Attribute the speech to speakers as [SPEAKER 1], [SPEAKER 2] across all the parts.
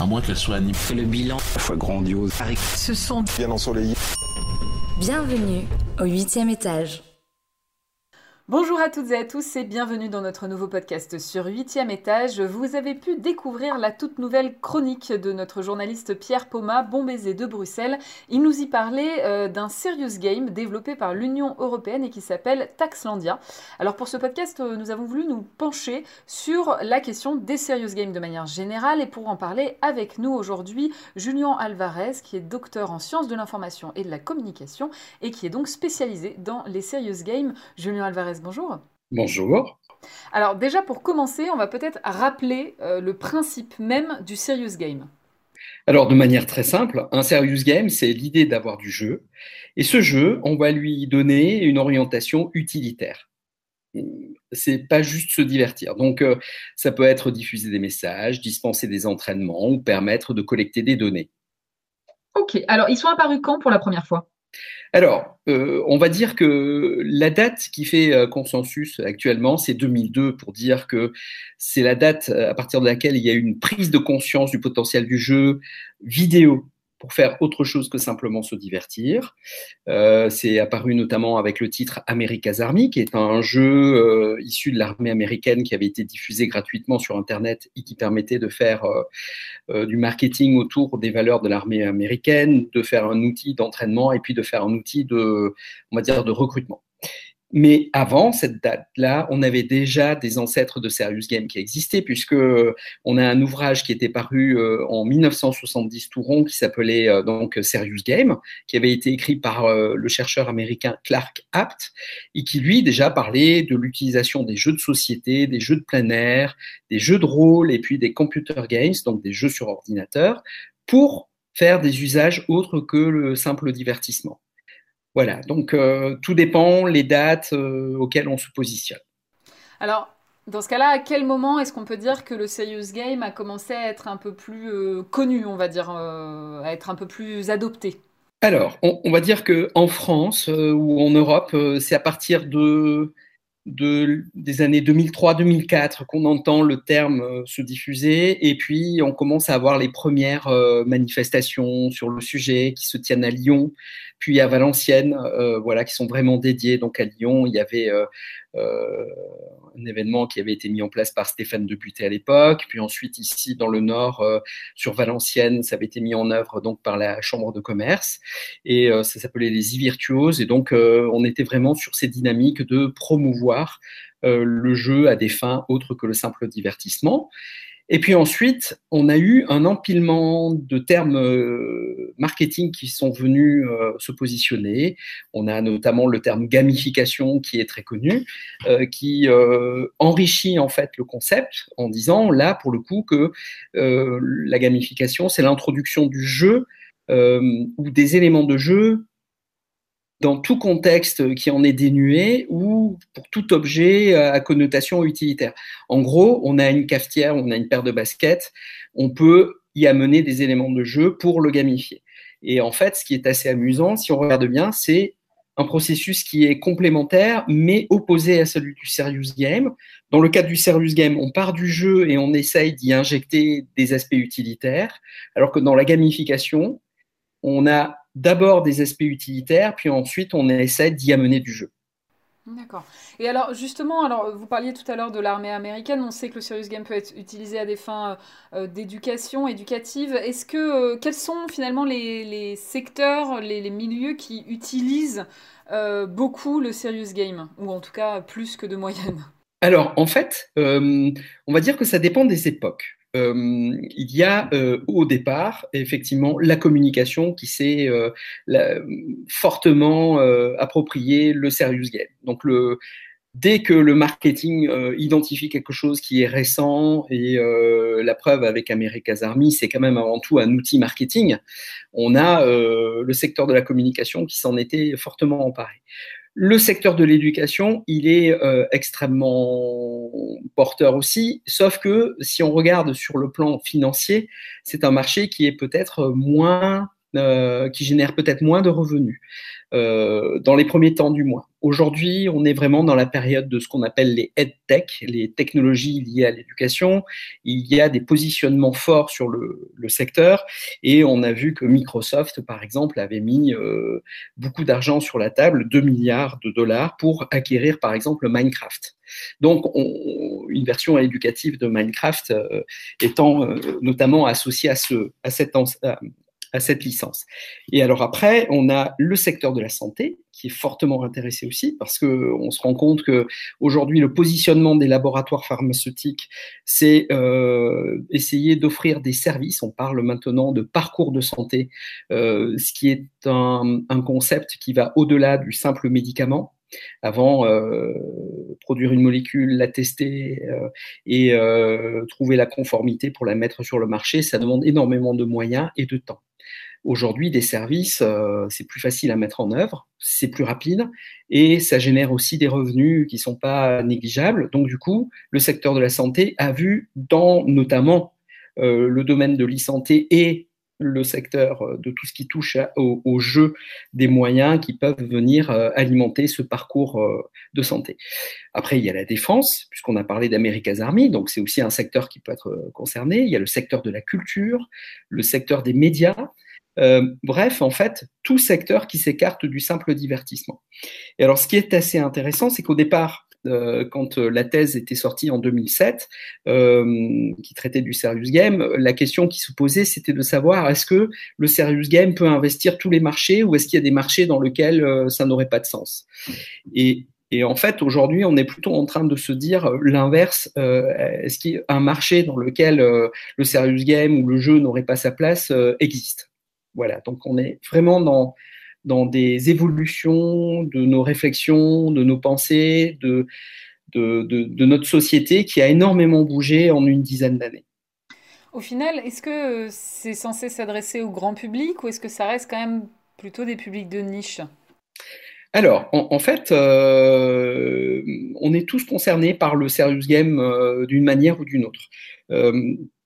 [SPEAKER 1] À moins qu'elle soit animée.
[SPEAKER 2] Le bilan,
[SPEAKER 3] la fois grandiose.
[SPEAKER 4] Ce sont
[SPEAKER 3] bien ensoleillé.
[SPEAKER 5] Bienvenue au huitième étage.
[SPEAKER 6] Bonjour à toutes et à tous et bienvenue dans notre nouveau podcast sur 8e étage. Vous avez pu découvrir la toute nouvelle chronique de notre journaliste Pierre Poma, Bon de Bruxelles. Il nous y parlait euh, d'un serious game développé par l'Union européenne et qui s'appelle Taxlandia. Alors pour ce podcast, euh, nous avons voulu nous pencher sur la question des serious games de manière générale et pour en parler avec nous aujourd'hui, Julien Alvarez qui est docteur en sciences de l'information et de la communication et qui est donc spécialisé dans les serious games. Alvarez bonjour.
[SPEAKER 7] Bonjour.
[SPEAKER 6] Alors déjà pour commencer, on va peut-être rappeler euh, le principe même du serious game.
[SPEAKER 7] Alors de manière très simple, un serious game, c'est l'idée d'avoir du jeu. Et ce jeu, on va lui donner une orientation utilitaire. C'est pas juste se divertir. Donc euh, ça peut être diffuser des messages, dispenser des entraînements ou permettre de collecter des données.
[SPEAKER 6] Ok, alors ils sont apparus quand pour la première fois?
[SPEAKER 7] Alors, euh, on va dire que la date qui fait euh, consensus actuellement, c'est 2002 pour dire que c'est la date euh, à partir de laquelle il y a eu une prise de conscience du potentiel du jeu vidéo pour faire autre chose que simplement se divertir. Euh, c'est apparu notamment avec le titre America's Army, qui est un jeu euh, issu de l'armée américaine qui avait été diffusé gratuitement sur Internet et qui permettait de faire euh, du marketing autour des valeurs de l'armée américaine, de faire un outil d'entraînement et puis de faire un outil de, on va dire, de recrutement. Mais avant cette date-là, on avait déjà des ancêtres de Serious Game qui existaient, puisque euh, on a un ouvrage qui était paru euh, en 1970 tout rond, qui s'appelait euh, donc Serious Game, qui avait été écrit par le chercheur américain Clark Apt, et qui lui déjà parlait de l'utilisation des jeux de société, des jeux de plein air, des jeux de rôle, et puis des computer games, donc des jeux sur ordinateur, pour faire des usages autres que le simple divertissement. Voilà, donc euh, tout dépend les dates euh, auxquelles on se positionne.
[SPEAKER 6] Alors, dans ce cas-là, à quel moment est-ce qu'on peut dire que le serious game a commencé à être un peu plus euh, connu, on va dire, à être un peu plus adopté?
[SPEAKER 7] Alors, on, va dire que en France ou en Europe, c'est à partir de, de des années 2003-2004 qu'on entend le terme se diffuser, et puis on commence à avoir les premières manifestations sur le sujet qui se tiennent à Lyon puis à Valenciennes, euh, voilà, qui sont vraiment dédiés. Donc à Lyon, il y avait euh, euh, un événement qui avait été mis en place par Stéphane Deputé à l'époque. Puis ensuite ici dans le Nord, sur Valenciennes, ça avait été mis en œuvre donc par la Chambre de commerce et ça s'appelait les e-virtuoses. Et donc on était vraiment sur ces dynamiques de promouvoir le jeu à des fins autres que le simple divertissement. Et puis ensuite, on a eu un empilement de termes euh, marketing qui sont venus euh, se positionner. On a notamment le terme gamification qui est très connu, euh, qui enrichit en fait le concept en disant là pour le coup que la gamification c'est l'introduction du jeu ou des éléments de jeu dans tout contexte qui en est dénué ou pour tout objet à connotation utilitaire. En gros, on a une cafetière, on a une paire de baskets, on peut y amener des éléments de jeu pour le gamifier. Et en fait, ce qui est assez amusant, si on regarde bien, c'est un processus qui est complémentaire, mais opposé à celui du serious game. Dans le cadre du serious game, on part du jeu et on essaye d'y injecter des aspects utilitaires, alors que dans la gamification, on a d'abord des aspects utilitaires, puis ensuite on essaie d'y amener du jeu.
[SPEAKER 6] D'accord. Et alors justement, alors vous parliez tout à l'heure de l'armée américaine. On sait que le serious game peut être utilisé à des fins euh, d'éducation, éducative. Est-ce que euh, quels sont finalement les, secteurs, les, milieux qui utilisent euh, beaucoup le serious game, ou en tout cas plus que de moyenne?
[SPEAKER 7] Alors en fait, on va dire que ça dépend des époques. Euh, il y a euh, au départ effectivement la communication qui s'est euh, fortement approprié le serious game. Donc dès que le marketing identifie quelque chose qui est récent, et la preuve avec America's Army, c'est quand même avant tout un outil marketing, on a le secteur de la communication qui s'en était fortement emparé. Le secteur de l'éducation, il est euh, extrêmement porteur aussi, sauf que si on regarde sur le plan financier, c'est un marché qui est peut-être moins qui génèrent peut-être moins de revenus dans les premiers temps du mois. Aujourd'hui, on est vraiment dans la période de ce qu'on appelle les EdTech, les technologies liées à l'éducation. Il y a des positionnements forts sur le, secteur et on a vu que Microsoft, par exemple, avait mis euh, beaucoup d'argent sur la table, 2 milliards de dollars, pour acquérir, par exemple, Minecraft. Donc, on, une version éducative de Minecraft euh, étant euh, notamment associée à, ce, à cette, cette licence. Et alors après, on a le secteur de la santé qui est fortement intéressé aussi parce que on se rend compte que aujourd'hui le positionnement des laboratoires pharmaceutiques, c'est euh, essayer d'offrir des services. On parle maintenant de parcours de santé, euh, ce qui est un, concept qui va au-delà du simple médicament. Avant, euh, produire une molécule, la tester et trouver la conformité pour la mettre sur le marché, ça demande énormément de moyens et de temps. Aujourd'hui, des services, euh, c'est plus facile à mettre en œuvre, c'est plus rapide et ça génère aussi des revenus qui sont pas négligeables. Donc, du coup, le secteur de la santé a vu dans notamment euh, le domaine de l'e-santé et le secteur euh, de tout ce qui touche au, jeu des moyens qui peuvent venir alimenter ce parcours de santé. Après, il y a la défense, puisqu'on a parlé d'America's Army, donc c'est aussi un secteur qui peut être concerné. Il y a le secteur de la culture, le secteur des médias. Euh, bref, en fait, tout secteur qui s'écarte du simple divertissement. Et alors, ce qui est assez intéressant, c'est qu'au départ, euh, quand euh, la thèse était sortie en 2007, qui traitait du serious game, la question qui se posait, c'était de savoir est-ce que le serious game peut investir tous les marchés ou est-ce qu'il y a des marchés dans lesquels ça n'aurait pas de sens? Et, en fait, aujourd'hui, on est plutôt en train de se dire l'inverse. est-ce qu'il y a un marché dans lequel le serious game ou le jeu n'aurait pas sa place existe? Voilà, donc on est vraiment dans, dans des évolutions de nos réflexions, de nos pensées, de, de, notre société qui a énormément bougé en une dizaine d'années.
[SPEAKER 6] Au final, est-ce que c'est censé s'adresser au grand public ou est-ce que ça reste quand même plutôt des publics de niche?
[SPEAKER 7] Alors, en, fait, euh, on est tous concernés par le serious game euh, d'une manière ou d'une autre. Euh,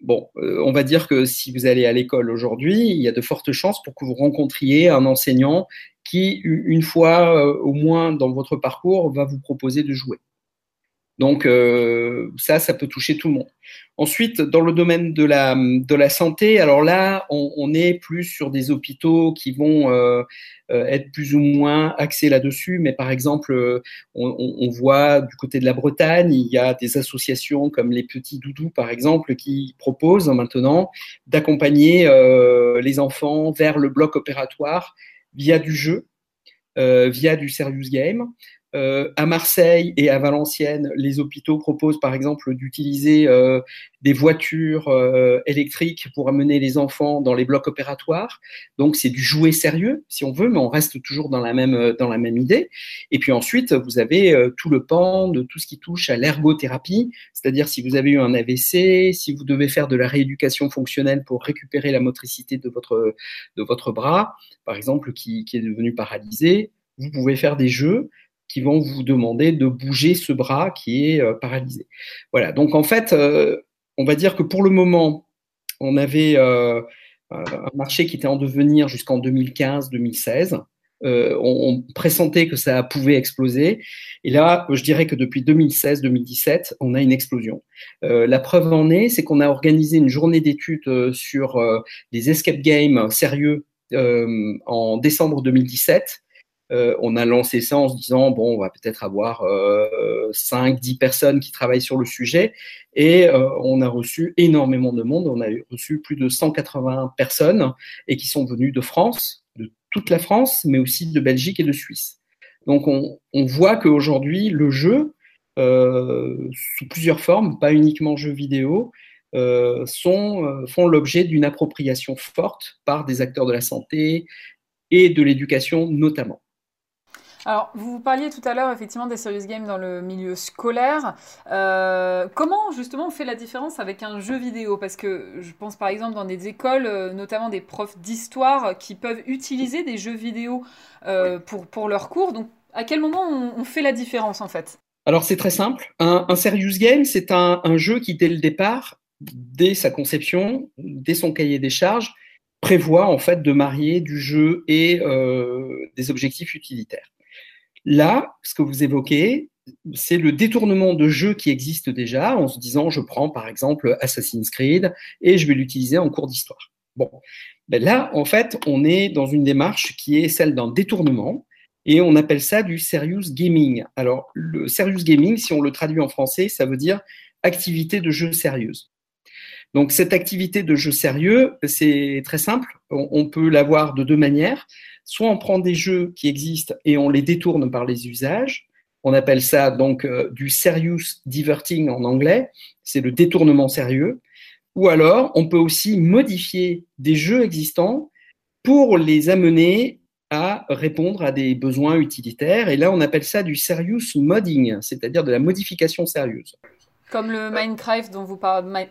[SPEAKER 7] bon, on va dire que si vous allez à l'école aujourd'hui, il y a de fortes chances pour que vous rencontriez un enseignant qui, une fois au moins dans votre parcours, va vous proposer de jouer. Donc ça, ça peut toucher tout le monde. Ensuite, dans le domaine de la, santé, alors là, on, est plus sur des hôpitaux qui vont euh, euh, être plus ou moins axés là-dessus. Mais par exemple, euh, on, voit du côté de la Bretagne, il y a des associations comme les Petits Doudous, par exemple, qui proposent maintenant d'accompagner les enfants vers le bloc opératoire via du jeu, via du serious game. Euh, à Marseille et à Valenciennes, les hôpitaux proposent par exemple d'utiliser euh, des voitures euh, électriques pour amener les enfants dans les blocs opératoires. Donc c'est du jouet sérieux, si on veut, mais on reste toujours dans la même dans la même idée. Et puis ensuite, vous avez tout le pan de tout ce qui touche à l'ergothérapie, c'est-à-dire si vous avez eu un AVC, si vous devez faire de la rééducation fonctionnelle pour récupérer la motricité de votre de votre bras, par exemple, qui, qui est devenu paralysé, vous pouvez faire des jeux qui vont vous demander de bouger ce bras qui est euh, paralysé. Voilà, donc en fait, euh, on va dire que pour le moment, on avait euh, un marché qui était en devenir jusqu'en 2015-2016. on, pressentait que ça pouvait exploser. Et là, je dirais que depuis 2016-2017, on a une explosion. la preuve en est, c'est qu'on a organisé une journée d'études sur des escape games sérieux en décembre 2017 euh, on a lancé ça en se disant bon, on va peut-être avoir euh, 5, 10 personnes qui travaillent sur le sujet, et euh, on a reçu énormément de monde. On a reçu plus de 180 personnes et qui sont venues de France, de toute la France, mais aussi de Belgique et de Suisse. Donc on, voit qu'aujourd'hui le jeu, euh, sous plusieurs formes, pas uniquement jeux vidéo, font l'objet d'une appropriation forte par des acteurs de la santé et de l'éducation notamment.
[SPEAKER 6] Alors, vous parliez tout à l'heure effectivement des serious games dans le milieu scolaire. Euh, comment justement on fait la différence avec un jeu vidéo? Parce que je pense par exemple dans des écoles, euh, notamment des profs d'histoire, qui peuvent utiliser des jeux vidéo euh, pour, pour leurs cours. Donc, à quel moment on, fait la différence en fait?
[SPEAKER 7] Alors, c'est très simple. Un, serious game, c'est un, un jeu qui, dès le départ, dès sa conception, dès son cahier des charges, prévoit en fait de marier du jeu et des objectifs utilitaires. Là, ce que vous évoquez, c'est le détournement de jeux qui existent déjà en se disant je prends par exemple Assassin's Creed et je vais l'utiliser en cours d'histoire. Bon, ben là en fait on est dans une démarche qui est celle d'un détournement et on appelle ça du serious gaming. Alors le serious gaming, si on le traduit en français, ça veut dire activité de jeu sérieuse. Donc cette activité de jeu sérieux, c'est très simple. On peut l'avoir de deux manières. Soit on prend des jeux qui existent et on les détourne par les usages. On appelle ça donc euh, du serious diverting en anglais. C'est le détournement sérieux. Ou alors, on peut aussi modifier des jeux existants pour les amener à répondre à des besoins utilitaires. Et là, on appelle ça du serious modding, c'est-à-dire de la modification sérieuse.
[SPEAKER 6] Comme le Minecraft dont vous,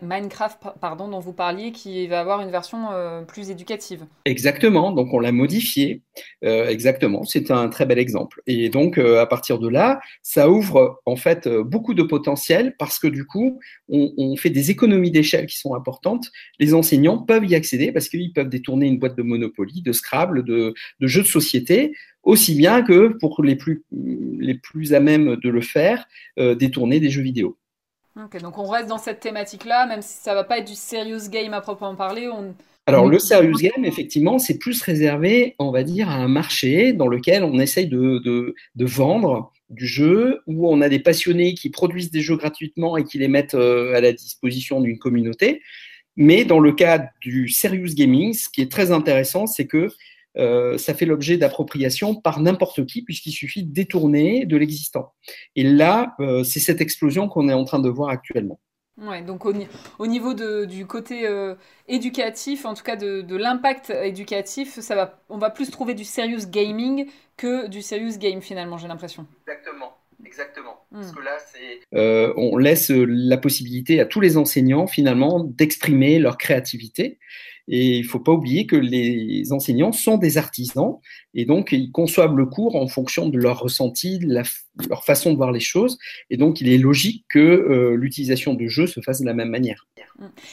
[SPEAKER 6] Minecraft, pardon, dont vous parliez, qui va avoir une version euh, plus éducative.
[SPEAKER 7] Exactement, donc on l'a modifié. Euh, exactement, c'est un très bel exemple. Et donc, euh, à partir de là, ça ouvre en fait beaucoup de potentiel parce que du coup, on, fait des économies d'échelle qui sont importantes. Les enseignants peuvent y accéder parce qu'ils peuvent détourner une boîte de Monopoly, de Scrabble, de, de jeux de société aussi bien que pour les plus, les plus à même de le faire, détourner des jeux vidéo.
[SPEAKER 6] Donc on reste dans cette thématique-là, même si ça va pas être du serious game à proprement parler.
[SPEAKER 7] Alors le serious game, effectivement, c'est plus réservé, on va dire, à un marché dans lequel on essaye de, de, de, vendre du jeu, où on a des passionnés qui produisent des jeux gratuitement et qui les mettent euh, à la disposition d'une communauté. Mais dans le cas du serious gaming, ce qui est très intéressant, c'est que euh, ça fait l'objet d'appropriation par n'importe qui, puisqu'il suffit de détourner de l'existant. Et là, euh, c'est cette explosion qu'on est en train de voir actuellement.
[SPEAKER 6] Ouais, donc au, niveau du côté euh, éducatif, en tout cas de, l'impact éducatif, ça va, on va plus trouver du serious gaming que du serious game finalement, j'ai l'impression.
[SPEAKER 7] Exactement. Exactement. Hmm. Parce que là, c'est. on laisse la possibilité à tous les enseignants, finalement, d'exprimer leur créativité. Et il ne faut pas oublier que les enseignants sont des artisans et donc ils conçoivent le cours en fonction de leur ressenti, de leur façon de voir les choses. Et donc il est logique que euh, l'utilisation de jeux se fasse de la même manière.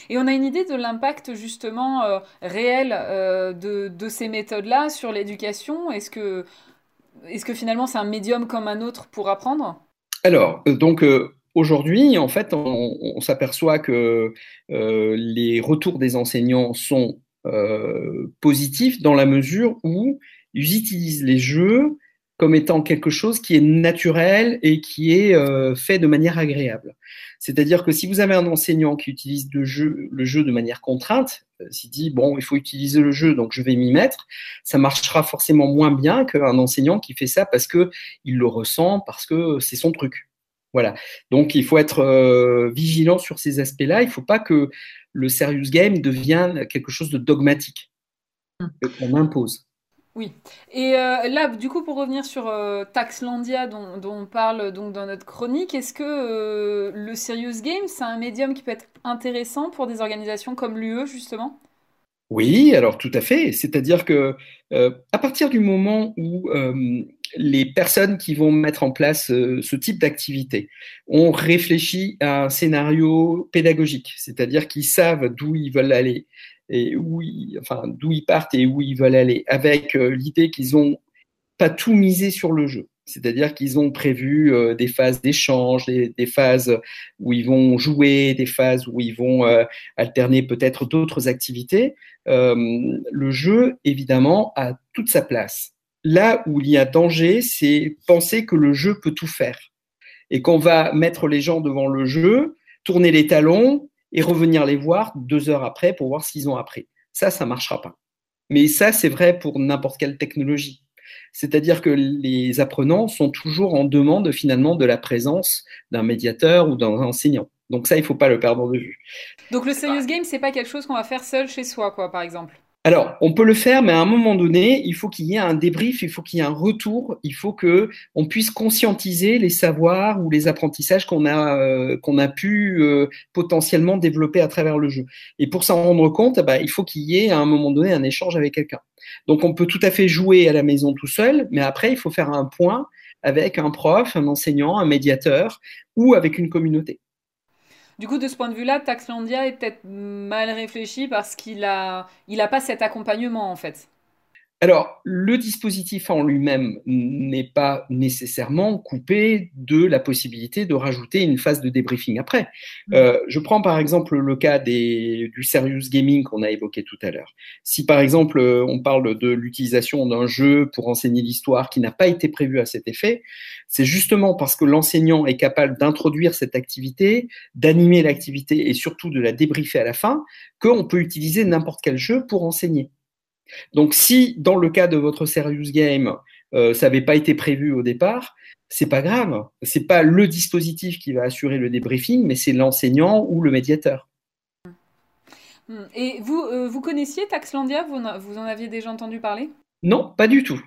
[SPEAKER 6] Et on a une idée de l'impact justement euh, réel euh, de, de, ces méthodes-là sur l'éducation? Est-ce que, est que finalement c'est un médium comme un autre pour apprendre?
[SPEAKER 7] Alors, donc, Aujourd'hui, en fait, on, s'aperçoit que euh, les retours des enseignants sont euh, positifs dans la mesure où ils utilisent les jeux comme étant quelque chose qui est naturel et qui est euh, fait de manière agréable. C'est-à-dire que si vous avez un enseignant qui utilise le jeu, de manière contrainte, s'il dit bon, il faut utiliser le jeu, donc je vais m'y mettre, ça marchera forcément moins bien qu'un enseignant qui fait ça parce que il le ressent, parce que c'est son truc. Voilà. Donc, il faut être euh, vigilant sur ces aspects-là. Il ne faut pas que le serious game devienne quelque chose de dogmatique, hum. qu'on impose.
[SPEAKER 6] Oui. Et euh, là, du coup, pour revenir sur euh, Taxlandia, dont, dont, on parle donc dans notre chronique, est-ce que le serious game, c'est un médium qui peut être intéressant pour des organisations comme l'UE, justement?
[SPEAKER 7] Oui, alors tout à fait. C'est-à-dire que à partir du moment où les personnes qui vont mettre en place euh, ce type d'activité ont réfléchi à un scénario pédagogique, c'est-à-dire qu'ils savent d'où ils veulent aller et où ils, enfin d'où ils partent et où ils veulent aller, avec euh, l'idée qu'ils ont pas tout misé sur le jeu. C'est-à-dire qu'ils ont prévu euh, des phases d'échange, des, phases où ils vont jouer, des phases où ils vont alterner peut-être d'autres activités. le jeu, évidemment, a toute sa place là où il y a danger, c'est penser que le jeu peut tout faire et qu'on va mettre les gens devant le jeu, tourner les talons et revenir les voir deux heures après pour voir qu'ils ont appris. Ça, ça marchera pas. Mais ça, c'est vrai pour n'importe quelle technologie. C'est-à-dire que les apprenants sont toujours en demande finalement de la présence d'un médiateur ou d'un enseignant. Donc ça, il ne faut pas le perdre de vue.
[SPEAKER 6] Donc le serious game, c'est pas quelque chose qu'on va faire seul chez soi, quoi, par exemple.
[SPEAKER 7] Alors, on peut le faire, mais à un moment donné, il faut qu'il y ait un débrief, il faut qu'il y ait un retour, il faut que on puisse conscientiser les savoirs ou les apprentissages qu'on a euh, pu euh, potentiellement développer à travers le jeu. Et pour s'en rendre compte, bah, il faut qu'il y ait à un moment donné un échange avec quelqu'un. Donc, on peut tout à fait jouer à la maison tout seul, mais après, il faut faire un point avec un prof, un enseignant, un médiateur ou avec une communauté.
[SPEAKER 6] Du coup, de ce point de vue-là, Taxlandia est peut-être mal réfléchi parce qu'il a, il a pas cet accompagnement en fait.
[SPEAKER 7] Alors, le dispositif en lui-même n'est pas nécessairement coupé de la possibilité de rajouter une phase de débriefing après. Mmh. Euh, je prends par exemple le cas des, du serious gaming qu'on a évoqué tout à l'heure. Si par exemple on parle de l'utilisation d'un jeu pour enseigner l'histoire qui n'a pas été prévu à cet effet, c'est justement parce que l'enseignant est capable d'introduire cette activité, d'animer l'activité et surtout de la débriefer à la fin, qu'on peut utiliser n'importe quel jeu pour enseigner. Donc, si dans le cas de votre serious game, euh, ça n'avait pas été prévu au départ, c'est pas grave. C'est pas le dispositif qui va assurer le débriefing, mais c'est l'enseignant ou le médiateur.
[SPEAKER 6] Hmm. Et vous, euh, vous connaissiez Taxlandia? Vous, vous, en aviez déjà entendu parler?
[SPEAKER 7] Non, pas du tout.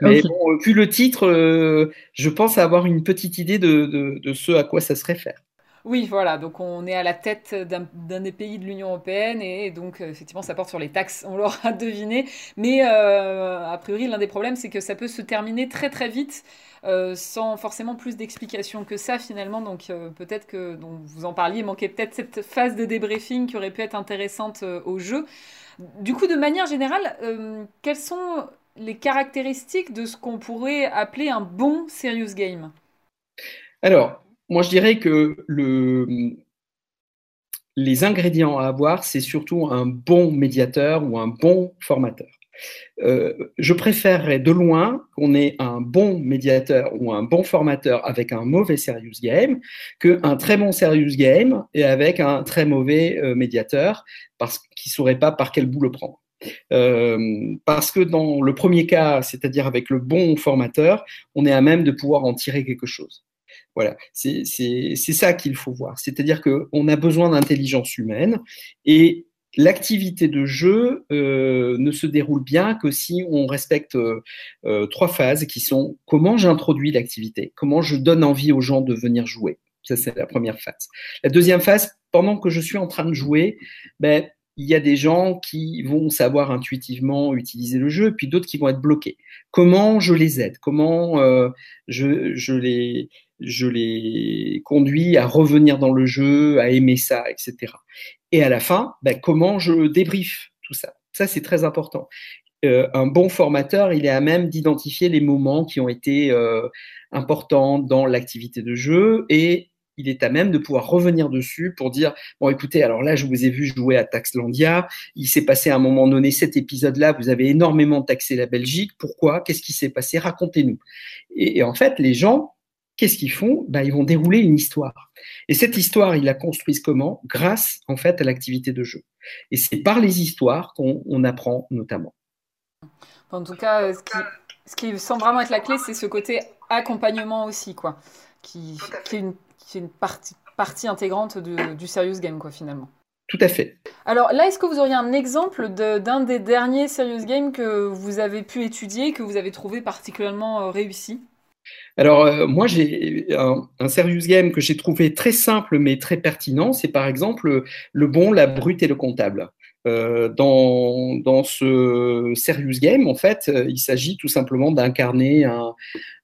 [SPEAKER 7] Mais bon, vu le titre, euh, je pense avoir une petite idée de, de ce à quoi ça se réfère.
[SPEAKER 6] Oui, voilà, donc on est à la tête d'un des pays de l'Union européenne et donc euh, effectivement ça porte sur les taxes, on l'aura deviné. Mais euh, a priori l'un des problèmes c'est que ça peut se terminer très très vite euh, sans forcément plus d'explications que ça finalement. Donc peut-être que vous en parliez, manquait peut-être cette phase de débriefing qui aurait pu être intéressante au jeu. Du coup, de manière générale, quelles sont les caractéristiques de ce qu'on pourrait appeler un bon serious game?
[SPEAKER 7] Alors, moi, je dirais que les ingrédients à avoir, c'est surtout un bon médiateur ou un bon formateur. Euh, je préférerais de loin qu'on ait un bon médiateur ou un bon formateur avec un mauvais serious game qu'un très bon serious game et avec un très mauvais euh, médiateur parce qu'il ne saurait pas par quel bout le prendre. Euh, parce que dans le premier cas, c'est-à-dire avec le bon formateur, on est à même de pouvoir en tirer quelque chose. Voilà, c'est ça qu'il faut voir. C'est-à-dire qu'on a besoin d'intelligence humaine et l'activité de jeu euh, ne se déroule bien que si on respecte euh, euh, trois phases qui sont comment j'introduis l'activité, comment je donne envie aux gens de venir jouer. Ça, c'est la première phase. La deuxième phase, pendant que je suis en train de jouer, ben, il y a des gens qui vont savoir intuitivement utiliser le jeu, puis d'autres qui vont être bloqués. Comment je les aide? Comment je, je, les, je les conduis à revenir dans le jeu, à aimer ça, etc. Et à la fin, ben, comment je débriefe tout ça? Ça, c'est très important. Euh, un bon formateur, il est à même d'identifier les moments qui ont été euh, importants dans l'activité de jeu et il est à même de pouvoir revenir dessus pour dire bon écoutez alors là je vous ai vu jouer à Taxlandia. Il s'est passé à un moment donné cet épisode là vous avez énormément taxé la Belgique. Pourquoi? Qu'est-ce qui s'est passé? Racontez-nous et, en fait les gens qu'est-ce qu'ils font? Bah, Ils vont dérouler une histoire. Et cette histoire, ils la construisent comment? Grâce, en fait, à l'activité de jeu. Et c'est par les histoires qu'on apprend notamment.
[SPEAKER 6] En tout cas, ce qui, ce qui, semble vraiment être la clé, c'est ce côté accompagnement aussi, quoi, qui, qui est une, qui est une partie, partie intégrante de, du serious game, quoi, finalement.
[SPEAKER 7] Tout à fait.
[SPEAKER 6] Alors là, est-ce que vous auriez un exemple d'un des derniers serious games que vous avez pu étudier, que vous avez trouvé particulièrement euh, réussi?
[SPEAKER 7] Alors, euh, moi, j'ai un, serious game que j'ai trouvé très simple mais très pertinent. C'est par exemple le bon, la brute et le comptable. Euh, dans, dans ce serious game, en fait, il s'agit tout simplement d'incarner un,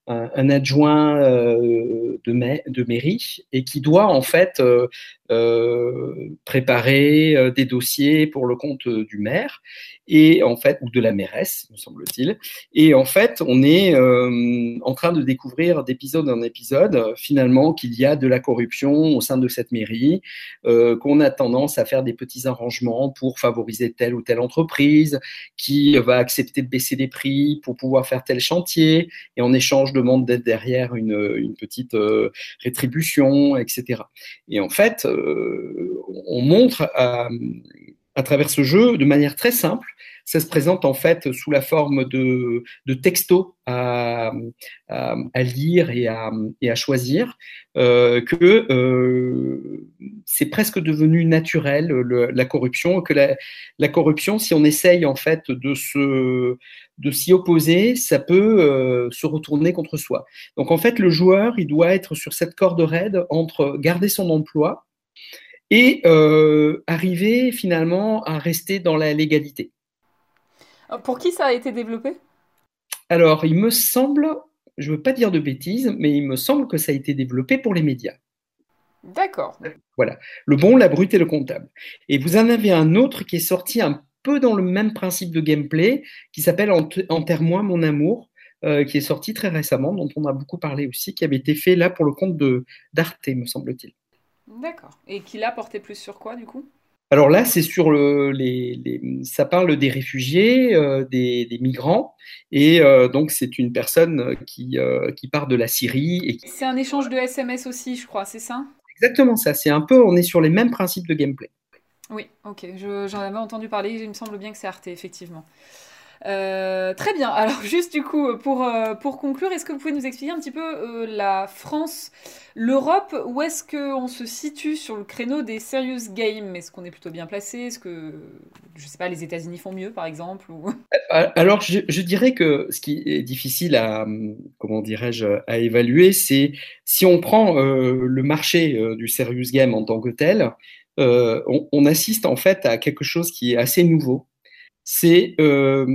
[SPEAKER 7] un, adjoint euh, de, mairie et qui doit en fait euh, euh, préparer des dossiers pour le compte du maire et en fait ou de la mairesse, me semble-t-il. Et en fait, on est en train de découvrir d'épisode en épisode finalement qu'il y a de la corruption au sein de cette mairie, qu'on a tendance à faire des petits arrangements pour favoriser telle ou telle entreprise, qui va accepter de baisser les prix pour pouvoir faire tel chantier et en échange demande d'être derrière une, petite euh, rétribution, etc. Et en fait, euh, on montre à, travers ce jeu, de manière très simple, ça se présente en fait sous la forme de, textos à, lire et à, choisir, euh, que c'est presque devenu naturel la corruption, que la, corruption, si on essaye en fait de se de s'y opposer, ça peut euh, se retourner contre soi. Donc en fait, le joueur, il doit être sur cette corde raide entre garder son emploi et euh, arriver finalement à rester dans la légalité.
[SPEAKER 6] Euh, pour qui ça a été développé?
[SPEAKER 7] Alors, il me semble, je ne veux pas dire de bêtises, mais il me semble que ça a été développé pour les médias.
[SPEAKER 6] D'accord.
[SPEAKER 7] Voilà, le bon, la brute et le comptable. Et vous en avez un autre qui est sorti un peu dans le même principe de gameplay, qui s'appelle Enterre-moi mon amour, euh, qui est sorti très récemment, dont on a beaucoup parlé aussi, qui avait été fait là pour le compte d'Arte, me semble-t-il.
[SPEAKER 6] D'accord. Et qui l'a porté plus sur quoi, du coup?
[SPEAKER 7] Alors là, c'est sur le, les, ça parle des réfugiés, euh, des, migrants, et euh, donc c'est une personne qui, qui part de la Syrie. Et
[SPEAKER 6] C'est un échange de SMS aussi, je crois, c'est ça?
[SPEAKER 7] Exactement ça. C'est un peu, on est sur les mêmes principes de gameplay.
[SPEAKER 6] Oui, ok. J'en avais entendu parler. Il me semble bien que c'est Arte, effectivement. Euh, très bien. Alors juste du coup, pour, euh, pour conclure, est-ce que vous pouvez nous expliquer un petit peu euh, la France, l'Europe, où est-ce qu'on se situe sur le créneau des serious games? Est-ce qu'on est plutôt bien placé? Est-ce que, je sais pas, les États-Unis font mieux, par exemple.
[SPEAKER 7] Alors je, je, dirais que ce qui est difficile à, comment dirais-je, à évaluer, c'est si on prend le marché du serious game en tant que tel, on, on assiste en fait à quelque chose qui est assez nouveau c'est euh,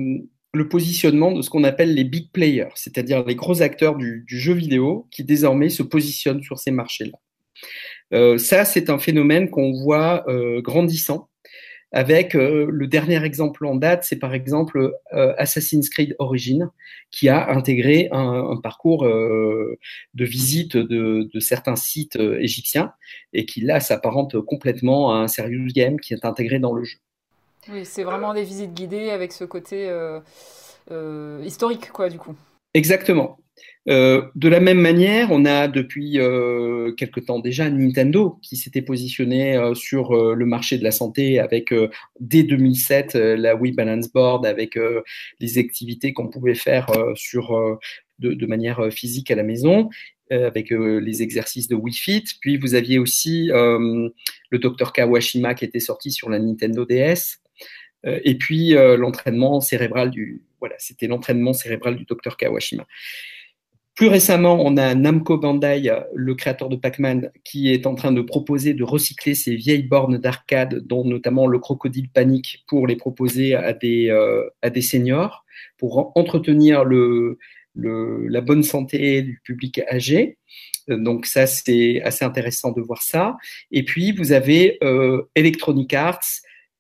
[SPEAKER 7] le positionnement de ce qu'on appelle les big players, c'est-à-dire les gros acteurs du, jeu vidéo qui désormais se positionnent sur ces marchés-là. Euh, ça, c'est un phénomène qu'on voit euh, grandissant. Avec le dernier exemple en date, c'est par exemple Assassin's Creed Origin, qui a intégré un, parcours de visite de, de, certains sites égyptiens et qui là s'apparente complètement à un serious game qui est intégré dans le jeu.
[SPEAKER 6] Oui, c'est vraiment des visites guidées avec ce côté euh, euh, historique, quoi, du coup.
[SPEAKER 7] Exactement. Euh, de la même manière, on a depuis quelque temps déjà Nintendo qui s'était positionné sur le marché de la santé avec dès 2007 la Wii Balance Board avec les activités qu'on pouvait faire sur de, manière physique à la maison avec les exercices de Wii Fit. Puis vous aviez aussi le Dr Kawashima qui était sorti sur la Nintendo DS. Euh, et puis euh, l'entraînement cérébral du voilà, c'était l'entraînement cérébral du docteur Kawashima. Plus récemment, on a Namco Bandai, le créateur de Pac-Man, qui est en train de proposer de recycler ces vieilles bornes d'arcade, dont notamment le crocodile panique, pour les proposer à des, euh, à des seniors, pour entretenir le, le, la bonne santé du public âgé. Donc ça, c'est assez intéressant de voir ça. Et puis, vous avez euh, Electronic Arts,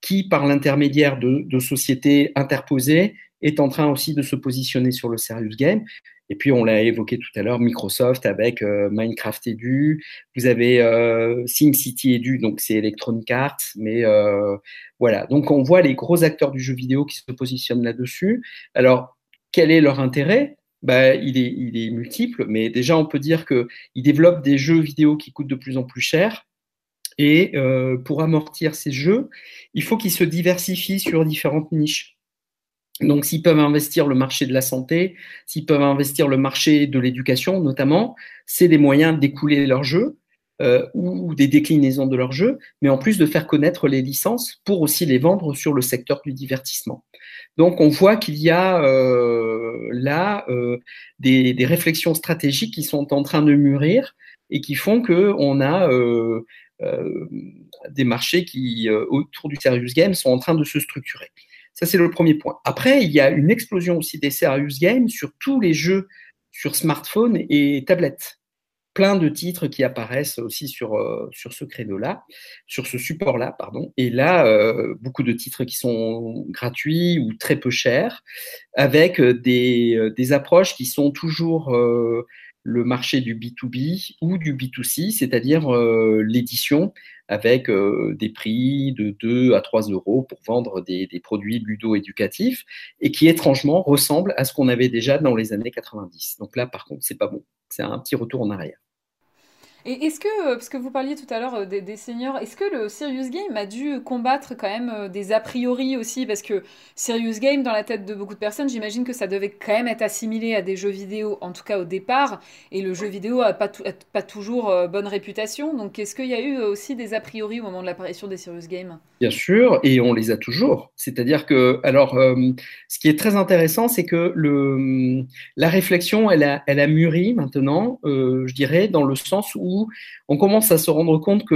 [SPEAKER 7] qui, par l'intermédiaire de, sociétés interposées, est en train aussi de se positionner sur le serious game. Et puis, on l'a évoqué tout à l'heure, Microsoft avec euh, Minecraft Edu. Vous avez euh, SimCity Edu, donc c'est Electronic Arts. Mais euh, voilà, donc on voit les gros acteurs du jeu vidéo qui se positionnent là-dessus. Alors, quel est leur intérêt? Bah, il, est, il est multiple, mais déjà on peut dire qu'ils développent des jeux vidéo qui coûtent de plus en plus cher, et euh, pour amortir ces jeux, il faut qu'ils se diversifient sur différentes niches. Donc, s'ils peuvent investir le marché de la santé, s'ils peuvent investir le marché de l'éducation, notamment, c'est des moyens d'écouler leurs jeux euh, ou des déclinaisons de leurs jeux, mais en plus de faire connaître les licences pour aussi les vendre sur le secteur du divertissement. Donc, on voit qu'il y a euh, là euh, des, des, réflexions stratégiques qui sont en train de mûrir et qui font que on a des marchés qui, autour du serious game, sont en train de se structurer. Ça, c'est le premier point. Après, il y a une explosion aussi des serious games sur tous les jeux sur smartphone et tablette. Plein de titres qui apparaissent aussi sur, euh, sur ce créneau-là, sur ce support-là, pardon. Et là, euh, beaucoup de titres qui sont gratuits ou très peu chers, avec des, des approches qui sont toujours euh, le marché du B2B ou du B2C, c'est-à-dire euh, l'édition avec euh, des prix de 2 à 3 euros pour vendre des, produits ludo-éducatifs et qui étrangement ressemblent à ce qu'on avait déjà dans les années 90. Donc là, par contre, c'est pas bon. C'est un petit retour en arrière.
[SPEAKER 6] Et est-ce que, euh, parce que vous parliez tout à l'heure euh, des, seniors, est-ce que le Serious Game a dû combattre quand même euh, des a priori aussi? Parce que Serious Game, dans la tête de beaucoup de personnes, j'imagine que ça devait quand même être assimilé à des jeux vidéo, en tout cas au départ, et le jeu vidéo n'a pas, toujours bonne réputation. Donc est-ce qu'il y a eu aussi des a priori au moment de l'apparition des Serious Games?
[SPEAKER 7] Bien sûr, et on les a toujours. C'est-à-dire que, alors, ce qui est très intéressant, c'est que le, la réflexion, elle a, elle a mûri maintenant, je dirais, dans le sens où on commence à se rendre compte que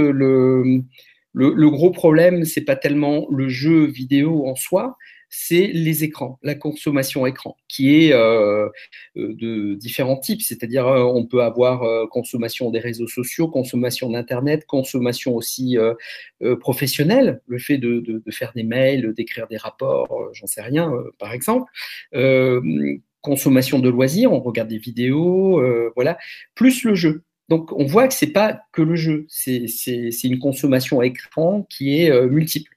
[SPEAKER 7] le, gros problème, c'est pas tellement le jeu vidéo en soi, c'est les écrans, la consommation écran, qui est euh, euh, de différents types. C'est-à-dire, on peut avoir consommation des réseaux sociaux, consommation d'Internet, consommation aussi professionnelle, le fait de, de, faire des mails, d'écrire des rapports, j'en sais rien, par exemple. consommation de loisirs, on regarde des vidéos, voilà, plus le jeu. Donc, on voit que c'est pas que le jeu, c'est une consommation à écran qui est multiple.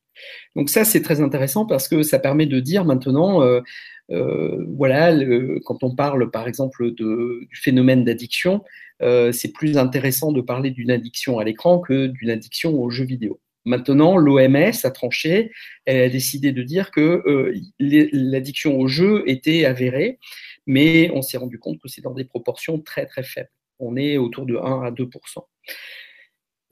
[SPEAKER 7] Donc ça, c'est très intéressant parce que ça permet de dire maintenant, euh, euh, voilà, quand on parle par exemple du phénomène d'addiction, euh, c'est plus intéressant de parler d'une addiction à l'écran que d'une addiction aux jeux vidéo. Maintenant, l'OMS a tranché, elle a décidé de dire que l'addiction aux jeux était avérée, mais on s'est rendu compte que c'est dans des proportions très très faibles. On est autour de 1 à 2%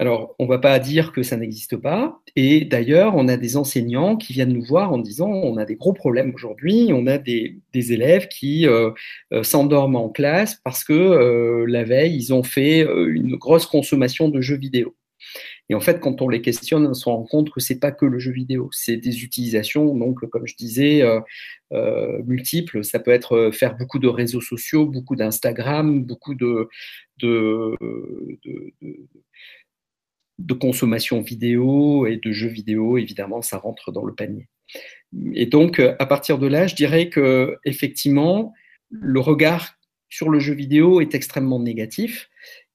[SPEAKER 7] alors, on ne va pas dire que ça n'existe pas. Et d'ailleurs, on a des enseignants qui viennent nous voir en disant on a des gros problèmes aujourd'hui, on a des, élèves qui euh, euh, s'endorment en classe parce que euh, la veille, ils ont fait une grosse consommation de jeux vidéo. Et en fait, quand on les questionne, on se rend compte que c'est pas que le jeu vidéo, c'est des utilisations, donc comme je disais, multiples. Ça peut être faire beaucoup de réseaux sociaux, beaucoup d'Instagram, beaucoup de, de, de consommation vidéo et de jeux vidéo, évidemment, ça rentre dans le panier. Et donc, à partir de là, je dirais que effectivement, le regard sur le jeu vidéo est extrêmement négatif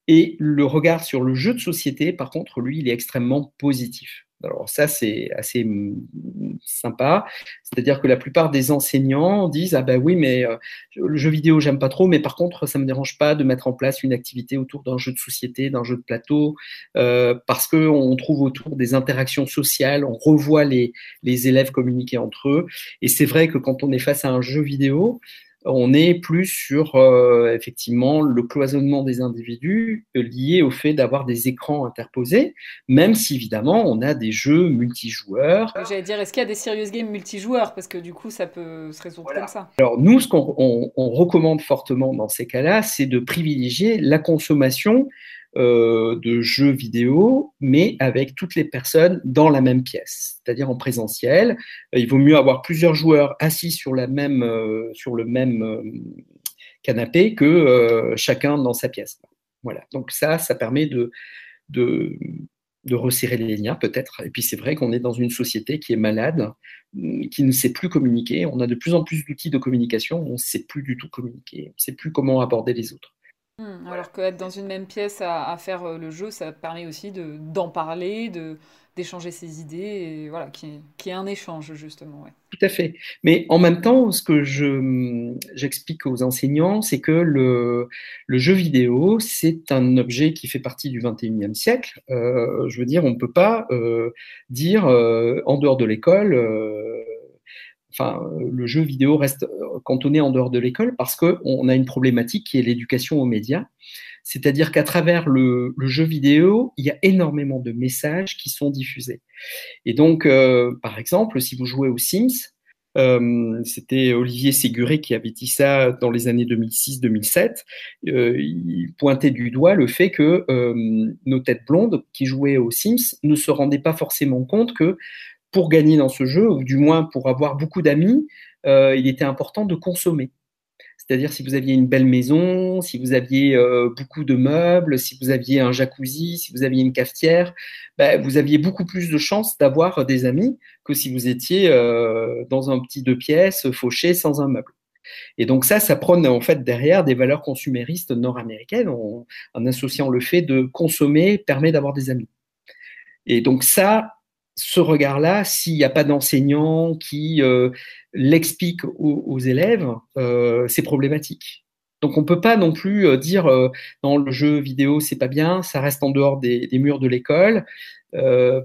[SPEAKER 7] et le regard sur le jeu de société, par contre, lui, il est extrêmement positif. Alors ça, c'est assez sympa. C'est-à-dire que la plupart des enseignants disent ah ben oui, mais euh, le jeu vidéo j'aime pas trop, mais par contre ça me dérange pas de mettre en place une activité autour d'un jeu de société, d'un jeu de plateau, euh, parce que on trouve autour des interactions sociales, on revoit les les élèves communiquer entre eux. Et c'est vrai que quand on est face à un jeu vidéo, on est plus sur euh, effectivement le cloisonnement des individus lié au fait d'avoir des écrans interposés, même si évidemment on a des jeux multijoueurs.
[SPEAKER 6] J'allais dire, est-ce qu'il y a des serious games multijoueurs? Parce que du coup, ça peut se résoudre comme ça.
[SPEAKER 7] Alors nous, ce qu'on recommande fortement dans ces cas-là, c'est de privilégier la consommation euh, de jeux vidéo, mais avec toutes les personnes dans la même pièce, c'est-à-dire en présentiel. Euh, il vaut mieux avoir plusieurs joueurs assis sur, euh, le même canapé que chacun dans sa pièce. Voilà. Donc ça, ça permet de, de, de resserrer les liens peut-être. Et puis c'est vrai qu'on est dans une société qui est malade, qui ne sait plus communiquer. On a de plus en plus d'outils de communication, on ne sait plus du tout communiquer, on ne sait plus comment aborder les autres.
[SPEAKER 6] Hmm, alors qu'être dans une même pièce à, faire euh, le jeu, ça permet aussi de, d'en parler, de, d'échanger ses idées, et voilà, qui est, un échange justement.
[SPEAKER 7] Tout à fait. Mais en même temps, ce que je, j'explique aux enseignants, c'est que le, le, jeu vidéo, c'est un objet qui fait partie du 21e siècle. Euh, je veux dire, on ne peut pas euh, dire en dehors de l'école le jeu vidéo reste euh, cantonné en dehors de l'école parce qu'on a une problématique qui est l'éducation aux médias. C'est-à-dire qu'à travers le, jeu vidéo, il y a énormément de messages qui sont diffusés. Et donc, euh, par exemple, si vous jouez aux Sims, euh, c'était Olivier Séguré qui avait dit ça dans les années 2006-2007. il pointait du doigt le fait que nos têtes blondes qui jouaient aux Sims ne se rendaient pas forcément compte que pour gagner dans ce jeu, ou du moins pour avoir beaucoup d'amis, euh, il était important de consommer. C'est-à-dire si vous aviez une belle maison, si vous aviez euh, beaucoup de meubles, si vous aviez un jacuzzi, si vous aviez une cafetière, bah, vous aviez beaucoup plus de chances d'avoir des amis que si vous étiez euh, dans un petit deux pièces, fauché, sans un meuble. Et donc ça, ça prône en fait derrière des valeurs consuméristes nord-américaines en, en associant le fait de consommer permet d'avoir des amis. Et donc ça, ce regard-là, s'il n'y a pas d'enseignant qui euh, l'explique aux, élèves, euh, c'est problématique. Donc on ne peut pas non plus euh, dire dans le jeu vidéo c'est pas bien, ça reste en dehors des, murs de l'école,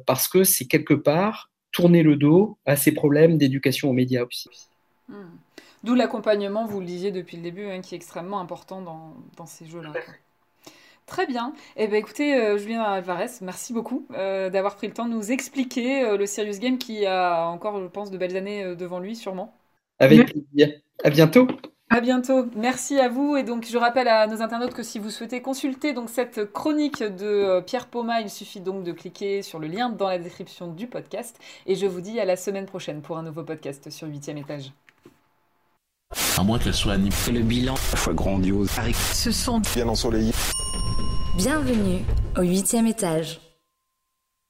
[SPEAKER 7] parce que c'est quelque part tourner le dos à ces problèmes d'éducation aux médias aussi.
[SPEAKER 6] Hmm. D'où l'accompagnement, vous le disiez depuis le début, hein, qui est extrêmement important dans ces jeux-là. Très bien. Eh bien, écoutez, euh, Julien Alvarez, merci beaucoup euh, d'avoir pris le temps de nous expliquer euh, le Serious Game qui a encore, je pense, de belles années devant lui, sûrement.
[SPEAKER 7] Avec plaisir. À bientôt.
[SPEAKER 6] À bientôt. Merci à vous. Et donc, je rappelle à nos internautes que si vous souhaitez consulter donc cette chronique de Pierre Poma, il suffit donc de cliquer sur le lien dans la description du podcast. Et je vous dis à la semaine prochaine pour un nouveau podcast sur 8 étage.
[SPEAKER 1] À moins qu'elle soit animée.
[SPEAKER 2] Le bilan,
[SPEAKER 3] la fois grandiose.
[SPEAKER 4] Ce sont
[SPEAKER 3] bien ensoleillés.
[SPEAKER 5] Bienvenue au 8 étage.